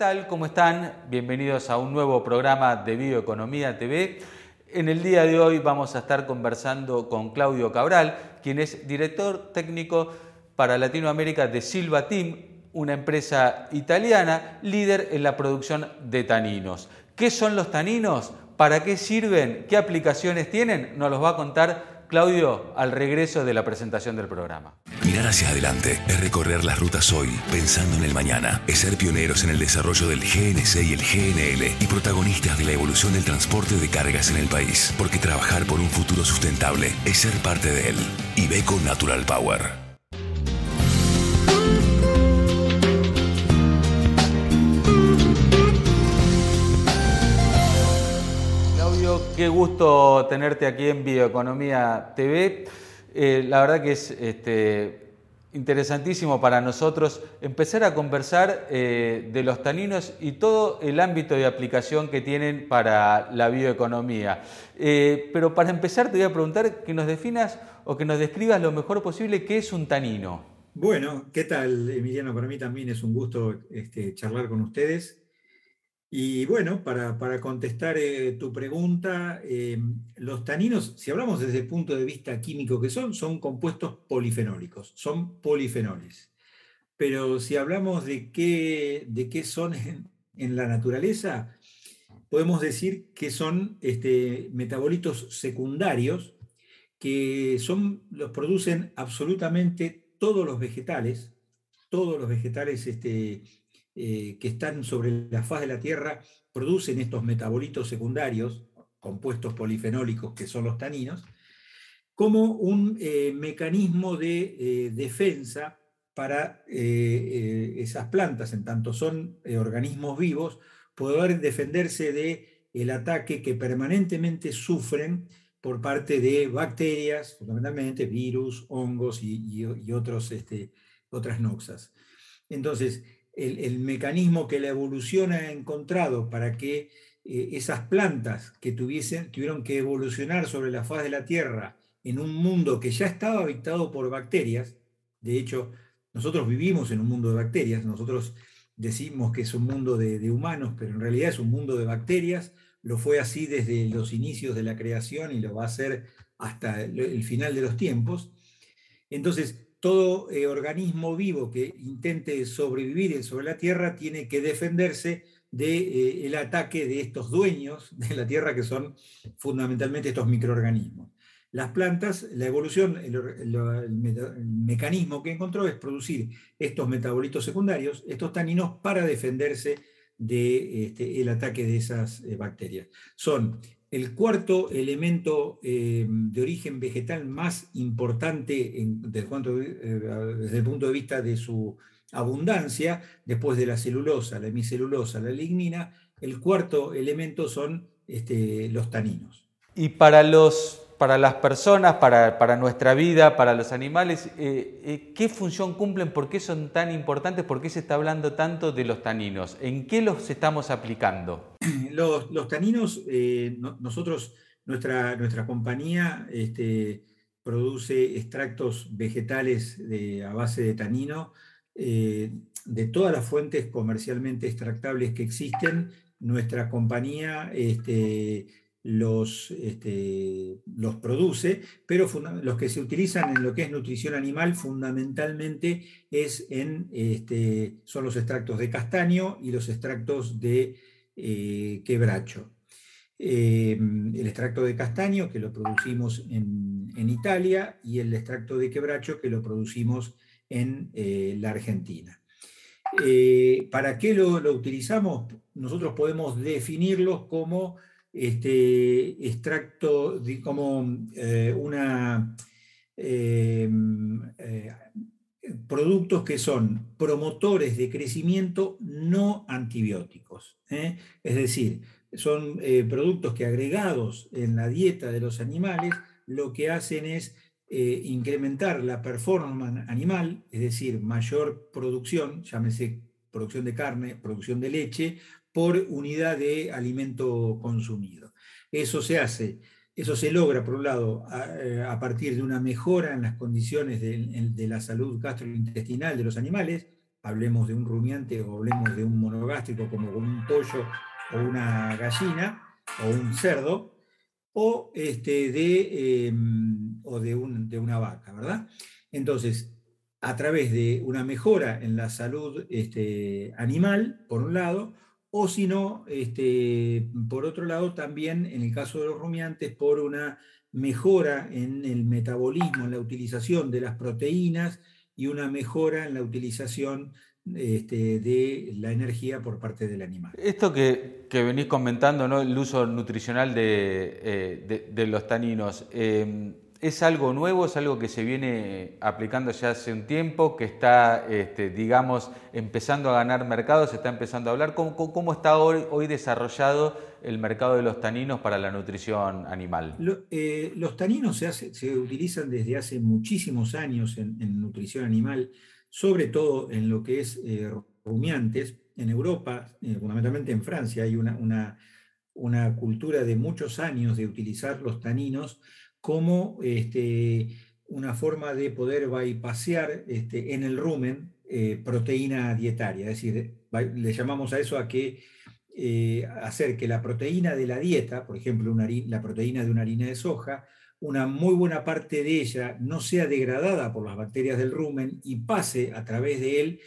tal? ¿Cómo están? Bienvenidos a un nuevo programa de Bioeconomía TV. En el día de hoy vamos a estar conversando con Claudio Cabral, quien es director técnico para Latinoamérica de Silva Team, una empresa italiana líder en la producción de taninos. ¿Qué son los taninos? ¿Para qué sirven? ¿Qué aplicaciones tienen? Nos los va a contar Claudio, al regreso de la presentación del programa. Mirar hacia adelante es recorrer las rutas hoy, pensando en el mañana. Es ser pioneros en el desarrollo del GNC y el GNL y protagonistas de la evolución del transporte de cargas en el país. Porque trabajar por un futuro sustentable es ser parte de él. Ibeco Natural Power. qué gusto tenerte aquí en Bioeconomía TV. Eh, la verdad que es este, interesantísimo para nosotros empezar a conversar eh, de los taninos y todo el ámbito de aplicación que tienen para la bioeconomía. Eh, pero para empezar te voy a preguntar que nos definas o que nos describas lo mejor posible qué es un tanino. Bueno, ¿qué tal Emiliano? Para mí también es un gusto este, charlar con ustedes. Y bueno, para, contestar eh, tu pregunta, eh, los taninos, si hablamos desde el punto de vista químico que son, son compuestos polifenólicos, son polifenoles. Pero si hablamos de qué, de qué son en, la naturaleza, podemos decir que son este, metabolitos secundarios que son, los producen absolutamente todos los vegetales, todos los vegetales este, eh, que están sobre la faz de la Tierra producen estos metabolitos secundarios, compuestos polifenólicos que son los taninos, como un eh, mecanismo de eh, defensa para esas plantas, en tanto son organismos vivos, poder defenderse de el ataque que permanentemente sufren por parte de bacterias, fundamentalmente virus, hongos y, otros, este, otras noxas. Entonces, el, mecanismo que la evolución ha encontrado para que eh, esas plantas que tuviesen, tuvieron que evolucionar sobre la faz de la Tierra en un mundo que ya estaba habitado por bacterias, de hecho, nosotros vivimos en un mundo de bacterias, nosotros decimos que es un mundo de, humanos, pero en realidad es un mundo de bacterias, lo fue así desde los inicios de la creación y lo va a ser hasta el final de los tiempos. Entonces, todo eh, organismo vivo que intente sobrevivir sobre la Tierra tiene que defenderse del de, eh, ataque de estos dueños de la Tierra, que son fundamentalmente estos microorganismos. Las plantas, la evolución, el, mecanismo que encontró es producir estos metabolitos secundarios, estos taninos, para defenderse del de, este, ataque de esas eh, bacterias. Son el cuarto elemento eh, de origen vegetal más importante eh, desde, el punto de vista de su abundancia, después de la celulosa, la hemicelulosa, la lignina, el cuarto elemento son este, los taninos. Y para los para las personas, para, nuestra vida, para los animales, eh, eh, ¿qué función cumplen? ¿Por qué son tan importantes? ¿Por qué se está hablando tanto de los taninos? ¿En qué los estamos aplicando? Los, taninos, eh, nosotros, nuestra, nuestra compañía este, produce extractos vegetales a base de tanino de todas las fuentes comercialmente extractables que existen. Nuestra compañía este, los, este, los produce, pero los que se utilizan en lo que es nutrición animal fundamentalmente es en, este, son los extractos de castaño y los extractos de eh, quebracho. Em, el extracto de castaño que lo producimos en, Italia y el extracto de quebracho que lo producimos en eh, la Argentina. Eh, ¿Para qué lo, lo utilizamos? Nosotros podemos definirlos como este extracto como eh, una em, eh, productos que son promotores de crecimiento no antibióticos. ¿eh? Es decir, son productos que agregados en la dieta de los animales lo que hacen es incrementar la performance animal, es decir, mayor producción, llámese producción de carne, producción de leche, por unidad de alimento consumido. Eso se hace, eso se logra, por un lado, a, eh, partir de una mejora en las condiciones de, la salud gastrointestinal de los animales, hablemos de un rumiante o hablemos de un monogástrico como un pollo o una gallina o un cerdo, o, este, de, em, o de, de una vaca, ¿verdad? Entonces, a través de una mejora en la salud este, animal, por un lado, o si no, este, por otro lado, también en el caso de los rumiantes, por una mejora en el metabolismo, en la utilización de las proteínas y una mejora en la utilización este, de la energía por parte del animal. Esto que, venís comentando, ¿no? el uso nutricional de, eh, los taninos, eh, ¿es algo nuevo? ¿Es algo que se viene aplicando ya hace un tiempo? ¿Que está, este, digamos, empezando a ganar mercado? ¿Se está empezando a hablar? ¿Cómo, está hoy, desarrollado el mercado de los taninos para la nutrición animal? Eh, los taninos se, utilizan desde hace muchísimos años en nutrición animal sobre todo en lo que es eh, rumiantes. En Europa, eh, fundamentalmente en Francia, hay una, cultura de muchos años de utilizar los taninos como este, una forma de poder bypassear este, en el rumen eh, proteína dietaria. Es decir, le llamamos a eso a que hacer que la proteína de la dieta, por ejemplo, una, la proteína de una harina de soja, una muy buena parte de ella no sea degradada por las bacterias del rumen y pase a través de él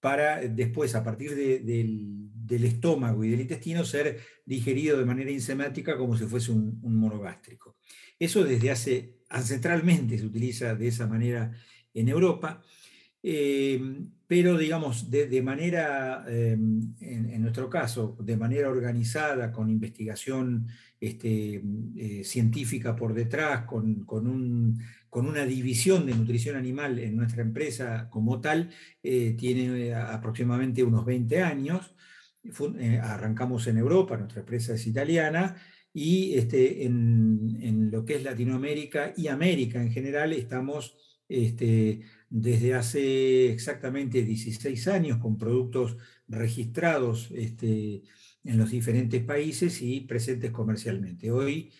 para después, a partir del, estómago y del intestino, ser digerido de manera enzimática como si fuese un, monogástrico. Eso desde hace, ancestralmente se utiliza de esa manera en Europa. Eh, pero digamos, de, manera, em, en, nuestro caso, de manera organizada, con investigación este, eh, científica por detrás, con, un, con, una división de nutrición animal en nuestra empresa como tal, eh, tiene aproximadamente unos 20 años. Arrancamos en Europa, nuestra empresa es italiana, y este, en, lo que es Latinoamérica y América en general estamos este, desde hace exactamente 16 años con productos registrados este, en los diferentes países y presentes comercialmente. Hoy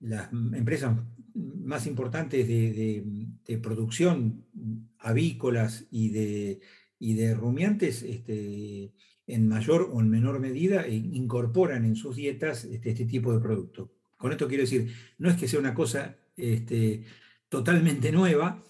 las empresas más importantes de, producción avícolas y de, y de rumiantes este, en mayor o en menor medida e incorporan en sus dietas este, este tipo de producto. Con esto quiero decir, no es que sea una cosa este, totalmente nueva,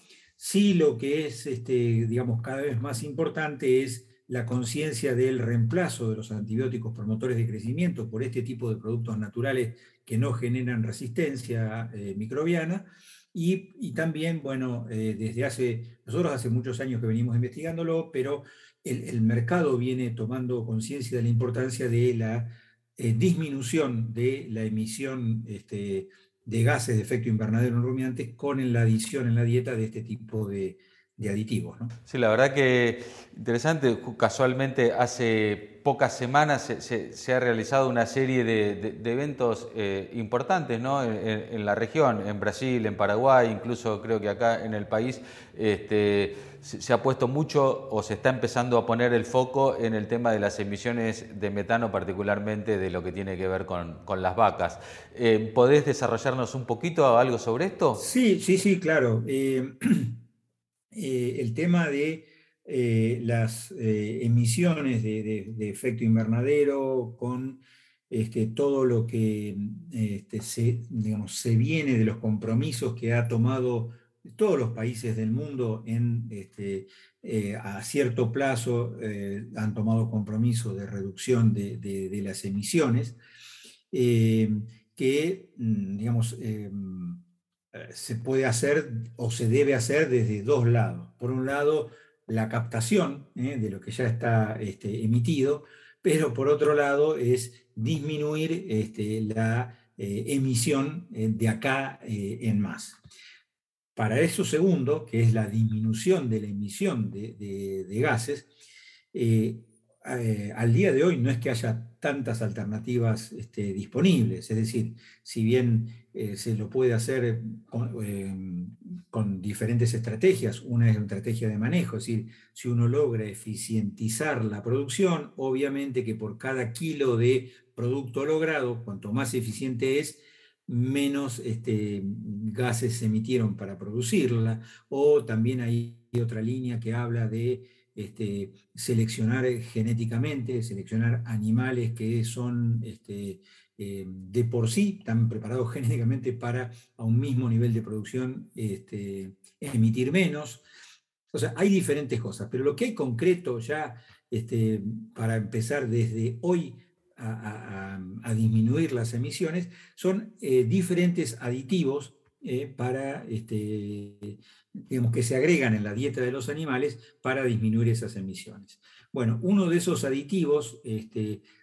Sí lo que es, digamos, cada vez más importante es la conciencia del reemplazo de los antibióticos promotores de crecimiento por este tipo de productos naturales que no generan resistencia eh, microbiana. Y, también, bueno, eh, desde hace, nosotros hace muchos años que venimos investigándolo, pero el, mercado viene tomando conciencia de la importancia de la eh, disminución de la emisión este, de gases de efecto invernadero en rumiantes con la adición en la dieta de este tipo de, aditivos. Sí, la verdad que interesante. Casualmente hace pocas semanas se, ha realizado una serie de, eventos eh, importantes ¿no? en, la región, en Brasil, en Paraguay, incluso creo que acá en el país. Este, se ha puesto mucho o se está empezando a poner el foco en el tema de las emisiones de metano, particularmente de lo que tiene que ver con, las vacas. Eh, ¿Podés desarrollarnos un poquito algo sobre esto? Sí, sí, sí, claro. Eh, eh, el tema de las emisiones de, efecto invernadero con este, todo lo que este, se, digamos, se viene de los compromisos que ha tomado todos los países del mundo en, este, eh, a cierto plazo eh, han tomado compromisos de reducción de, las emisiones, eh, que, mm, digamos, se puede hacer o se debe hacer desde dos lados. Por un lado, la captación de lo que ya está este, emitido, pero por otro lado es disminuir este, la emisión de acá en más. Para eso segundo, que es la disminución de la emisión de, gases, eh, eh, al día de hoy no es que haya tantas alternativas este, disponibles, es decir, si bien eh, se lo puede hacer con, diferentes estrategias, una es la estrategia de manejo, es decir, si uno logra eficientizar la producción, obviamente que por cada kilo de producto logrado, cuanto más eficiente es, menos este, gases se emitieron para producirla, o también hay otra línea que habla de este, seleccionar genéticamente, seleccionar animales que son este, eh, de por sí, están preparados genéticamente para a un mismo nivel de producción este, emitir menos. O sea, hay diferentes cosas, pero lo que hay concreto ya este, para empezar desde hoy a, disminuir las emisiones son eh, diferentes aditivos eh, para, este, digamos, que se agregan en la dieta de los animales para disminuir esas emisiones. Bueno, uno de esos aditivos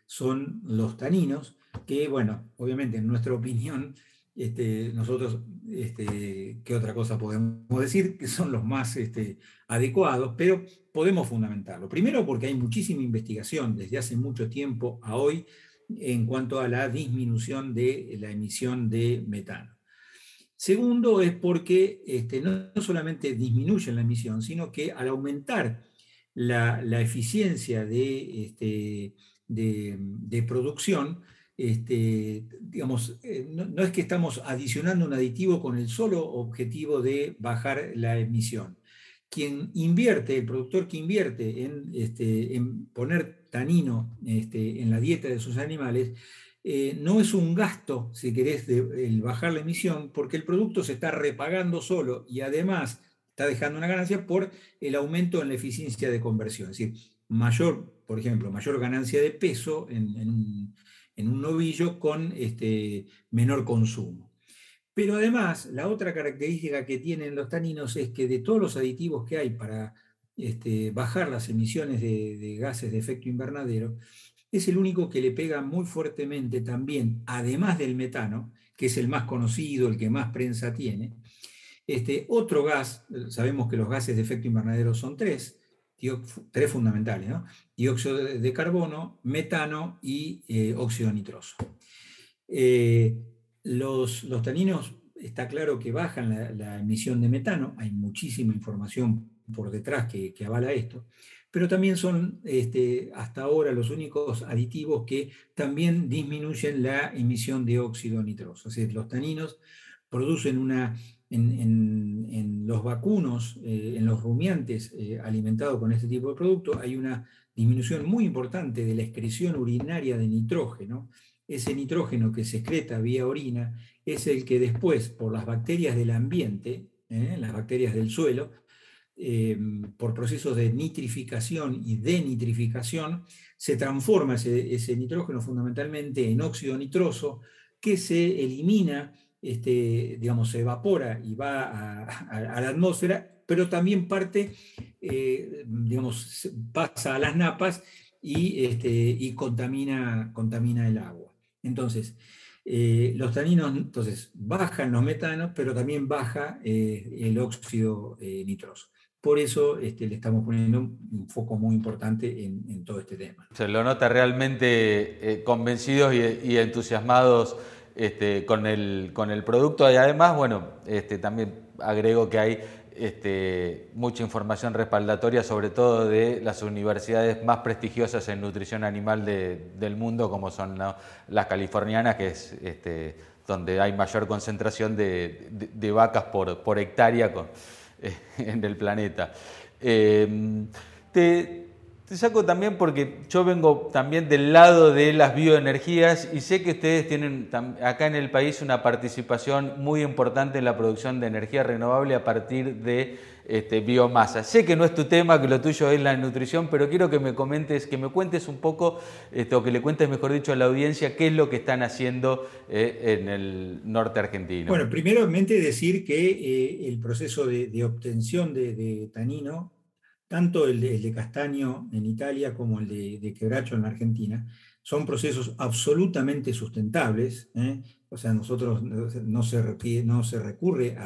son los taninos, que, bueno, obviamente en nuestra opinión, este, nosotros, este, ¿qué otra cosa podemos decir? Que son los más este, adecuados, pero podemos fundamentarlo. Primero porque hay muchísima investigación desde hace mucho tiempo a hoy en cuanto a la disminución de la emisión de metano. Segundo es porque no, solamente disminuyen la emisión, sino que al aumentar la, eficiencia de, de, producción, este, digamos, eh, no, es que estamos adicionando un aditivo con el solo objetivo de bajar la emisión. Quien invierte, el productor que invierte en, este, en poner tanino este, en la dieta de sus animales, eh, no es un gasto, si querés, de, bajar la emisión, porque el producto se está repagando solo y además está dejando una ganancia por el aumento en la eficiencia de conversión. Es decir, mayor, por ejemplo, mayor ganancia de peso en, un, novillo con este, menor consumo. Pero además, la otra característica que tienen los taninos es que de todos los aditivos que hay para este, bajar las emisiones de gases de efecto invernadero, es el único que le pega muy fuertemente también, además del metano, que es el más conocido, el que más prensa tiene. Este, otro gas, sabemos que los gases de efecto invernadero son tres, tres fundamentales, dióxido de carbono, metano y eh, óxido nitroso. Eh, los, taninos, está claro que bajan la, emisión de metano, hay muchísima información por detrás que, que avala esto, pero también son este, hasta ahora los únicos aditivos que también disminuyen la emisión de óxido nitroso. Es decir, los taninos producen una, en, los vacunos, eh, en los rumiantes eh, alimentados con este tipo de producto, hay una disminución muy importante de la excreción urinaria de nitrógeno. Ese nitrógeno que se excreta vía orina es el que después, por las bacterias del ambiente, eh, las bacterias del suelo, Em, por procesos de nitrificación y denitrificación, se transforma ese, nitrógeno fundamentalmente en óxido nitroso que se elimina, este, digamos, se evapora y va a, la atmósfera, pero también parte, eh, digamos, pasa a las napas y, este, y contamina, contamina el agua. Entonces, eh, los taninos entonces, bajan los metanos, pero también baja eh, el óxido nitroso. Por eso este, le estamos poniendo un foco muy importante en, todo este tema. Se lo nota realmente convencidos y, entusiasmados este, con, el, con el producto y además, bueno, este, también agrego que hay este, mucha información respaldatoria, sobre todo de las universidades más prestigiosas en nutrición animal del mundo, como son las californianas, que es donde hay mayor concentración de, vacas por, hectárea. En el planeta. Te, saco también porque yo vengo también del lado de las bioenergías y sé que ustedes tienen acá en el país una participación muy importante en la producción de energía renovable a partir de este, biomasa. Sé que no es tu tema, que lo tuyo es la nutrición, pero quiero que me comentes, que me cuentes un poco, este, o que le cuentes, mejor dicho, a la audiencia qué es lo que están haciendo eh, en el norte argentino. Bueno, primeramente decir que eh, el proceso de, obtención de, tanino, tanto el de, castaño en Italia como el de, quebracho en la Argentina, son procesos absolutamente sustentables. ¿eh? O sea, nosotros no se, no se recurre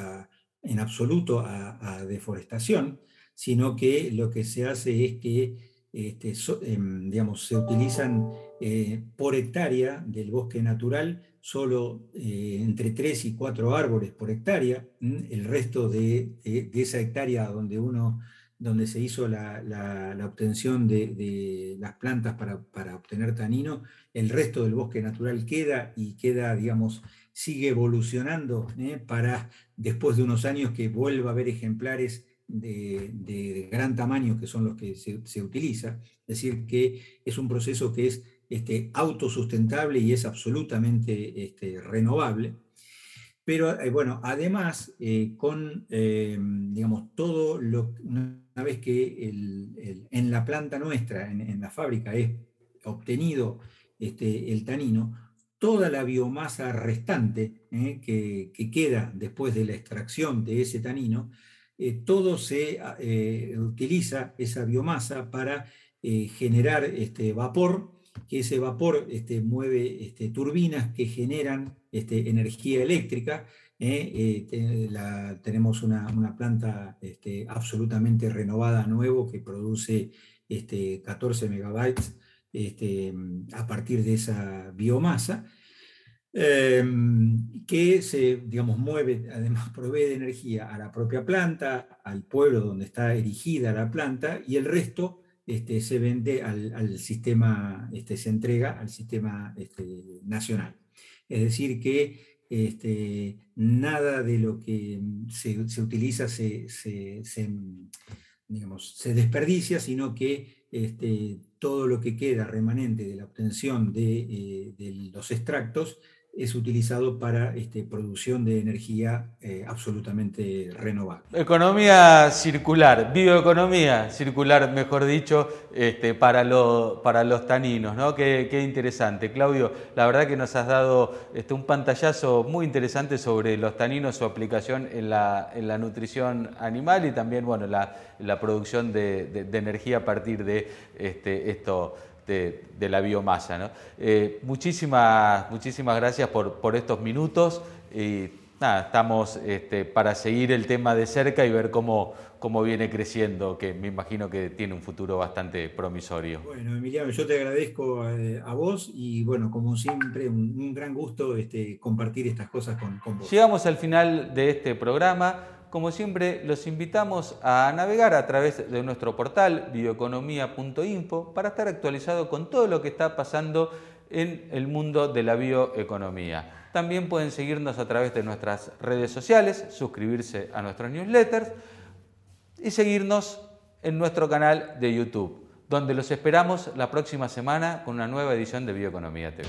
en absoluto a, deforestación, sino que lo que se hace es que este, em, digamos, se utilizan eh, por hectárea del bosque natural solo eh, entre 3 y 4 árboles por hectárea, el resto de, esa hectárea donde uno donde se hizo la, obtención de, las plantas para, obtener tanino, el resto del bosque natural queda y queda, digamos, sigue evolucionando ¿eh? para después de unos años que vuelva a haber ejemplares de, gran tamaño que son los que se, utiliza. Es decir, que es un proceso que es este, autosustentable y es absolutamente este, renovable. Pero eh, bueno, además, eh, con, digamos, todo lo, vez que en la planta nuestra, en, la fábrica, es obtenido este, el tanino, toda la biomasa restante que, que, queda después de la extracción de ese tanino, todo se utiliza, esa biomasa, para generar este, vapor que ese vapor este, mueve este, turbinas que generan este, energía eléctrica. ¿Eh? Eh, tenemos una, planta absolutamente renovada, nuevo, que produce 14 megabytes a partir de esa biomasa. Em, que se, digamos, mueve, además provee de energía a la propia planta, al pueblo donde está erigida la planta, y el resto este, se vende al, sistema, este, se entrega al sistema este, nacional. Es decir, que este, nada de lo que se, utiliza se, digamos, se, desperdicia, sino que este, todo lo que queda remanente de la obtención de, eh, de los extractos es utilizado para este, producción de energía eh, absolutamente renovable. Economía circular, bioeconomía circular, mejor dicho, este, para, para los taninos, ¿no? Qué, interesante. Claudio, la verdad que nos has dado este, un pantallazo muy interesante sobre los taninos, su aplicación en la, en la nutrición animal y también bueno, la, la producción de, de, energía a partir de este, esto de, la biomasa. Eh, muchísimas, muchísimas gracias por, estos minutos y nada, estamos este, para seguir el tema de cerca y ver cómo, cómo viene creciendo, que me imagino que tiene un futuro bastante promisorio. Bueno, Emiliano, yo te agradezco eh, a, vos y bueno, como siempre, un, gran gusto este, compartir estas cosas con, con vos. Llegamos al final de este programa. Como siempre, los invitamos a navegar a través de nuestro portal bioeconomía.info para estar actualizado con todo lo que está pasando en el mundo de la bioeconomía. También pueden seguirnos a través de nuestras redes sociales, suscribirse a nuestros newsletters y seguirnos en nuestro canal de YouTube, donde los esperamos la próxima semana con una nueva edición de Bioeconomía TV.